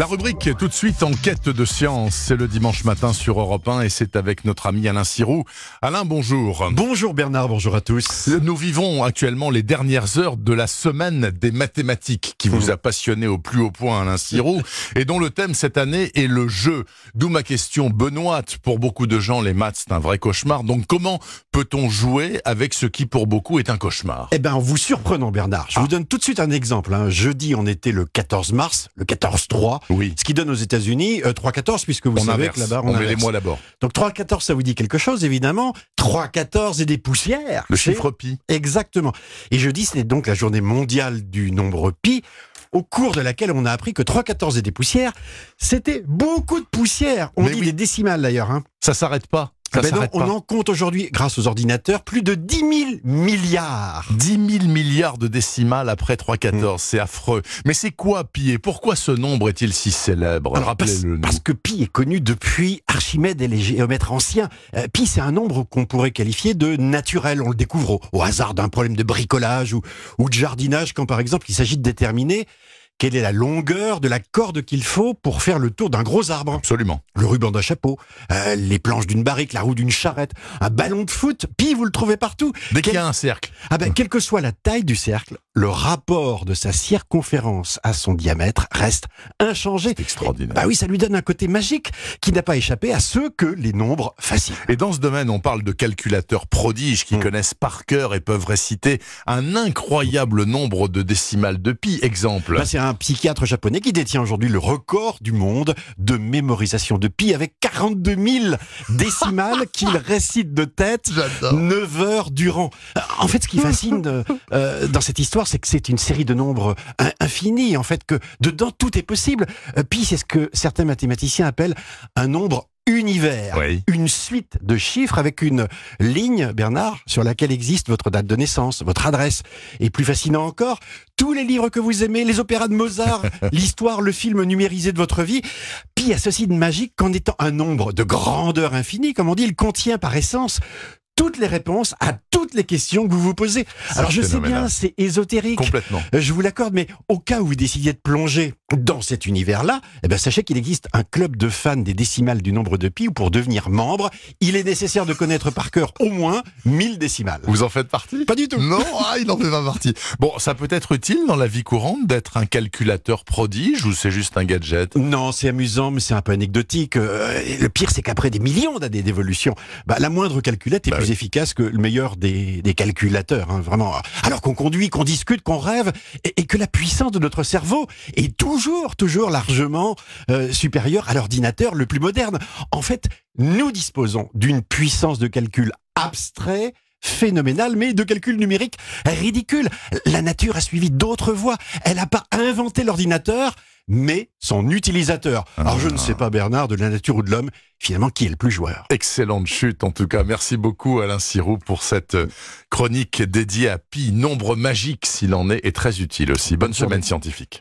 La rubrique tout de suite en quête de science, c'est le dimanche matin sur Europe 1 et c'est avec notre ami Alain Sirou. Alain, bonjour. Bonjour Bernard, bonjour à tous. Nous vivons actuellement les dernières heures de la semaine des mathématiques qui vous a passionné au plus haut point Alain Sirou et dont le thème cette année est le jeu. D'où ma question benoîte. Pour beaucoup de gens, les maths c'est un vrai cauchemar. Donc comment peut-on jouer avec ce qui pour beaucoup est un cauchemar? Eh ben, en vous surprenant Bernard, je vous donne tout de suite un exemple. hein. Jeudi, on était le 14 mars, le 14-3. Oui. Ce qui donne aux États-Unis euh, 3-14, puisque vous On savez inverse. que là-bas, on, on, met les mois d'abord. Donc 3-14, ça vous dit quelque chose, évidemment. 3-14 et des poussières. Le c'est- chiffre pi. Exactement. Et jeudi, c'était donc la journée mondiale du nombre pi, au cours de laquelle on a appris que 3-14 et des poussières, c'était beaucoup de poussières. On Mais dit oui. des décimales d'ailleurs. Hein. Ça s'arrête pas. Ça Ben non, on en compte aujourd'hui, grâce aux ordinateurs, plus de 10 000 milliards. 10 000 milliards de décimales après 3,14, Mm. c'est affreux. Mais c'est quoi pi et pourquoi ce nombre est-il si célèbre? Alors, parce, parce que pi est connu depuis Archimède et les géomètres anciens. Euh, pi, c'est un nombre qu'on pourrait qualifier de naturel. On le découvre au, au hasard d'un problème de bricolage ou, ou de jardinage, quand par exemple il s'agit de déterminer quelle est la longueur de la corde qu'il faut pour faire le tour d'un gros arbre? Absolument. Le ruban d'un chapeau, euh, les planches d'une barrique, la roue d'une charrette, un ballon de foot. Pi, vous le trouvez partout. Dès qu'il y a un cercle. Ah ben, quelle que soit la taille du cercle, le rapport de sa circonférence à son diamètre reste inchangé. Extraordinaire. Bah oui, ça lui donne un côté magique qui n'a pas échappé à ceux que les nombres faciles. Et dans ce domaine, on parle de calculateurs prodiges qui Mm. connaissent par cœur et peuvent réciter un incroyable nombre de décimales de pi. Exemple. Bah, un psychiatre japonais qui détient aujourd'hui le record du monde de mémorisation de pi avec 42 000 décimales qu'il récite de tête. J'adore. 9 heures durant. En fait, ce qui fascine euh, euh, dans cette histoire, c'est que c'est une série de nombres in- infinis. En fait, que dedans tout est possible. Euh, Pi, c'est ce que certains mathématiciens appellent un nombre univers. Oui. Une suite de chiffres avec une ligne, Bernard, sur laquelle existe votre date de naissance, votre adresse. Et plus fascinant encore, tous les livres que vous aimez, les opéras de Mozart, l'histoire, le film numérisé de votre vie. Pi a ceci de magique qu'en étant un nombre de grandeur infinie, comme on dit, il contient par essence toutes les réponses à toutes les questions que vous vous posez. Alors je sais bien, c'est ésotérique. Complètement. Euh, Je vous l'accorde, mais au cas où vous décidiez de plonger dans cet univers-là, eh ben, sachez qu'il existe un club de fans des décimales du nombre de pi où pour devenir membre, il est nécessaire de connaître par cœur au moins 1000 décimales. Vous en faites partie? Pas du tout. Non, ah, il en fait pas partie. Bon, ça peut être utile dans la vie courante d'être un calculateur prodige ou c'est juste un gadget? Non, c'est amusant, mais c'est un peu anecdotique. Euh, le pire, c'est qu'après des millions d'années d'évolution, bah, la moindre calculette est Bah plus efficace que le meilleur des, des calculateurs, hein, vraiment. Alors qu'on conduit, qu'on discute, qu'on rêve, et, que la puissance de notre cerveau est toujours, toujours largement euh, supérieure à l'ordinateur le plus moderne. En fait, nous disposons d'une puissance de calcul abstrait phénoménale, mais de calcul numérique ridicule. La nature a suivi d'autres voies. Elle n'a pas inventé l'ordinateur, mais son utilisateur. Alors je ne sais pas, Bernard, de la nature ou de l'homme, finalement, qui est le plus joueur Excellente chute en tout cas. Merci beaucoup Alain Sirou pour cette euh, chronique dédiée à pi, nombre magique s'il en est, et très utile aussi. Bonne Bonne journée. semaine scientifique.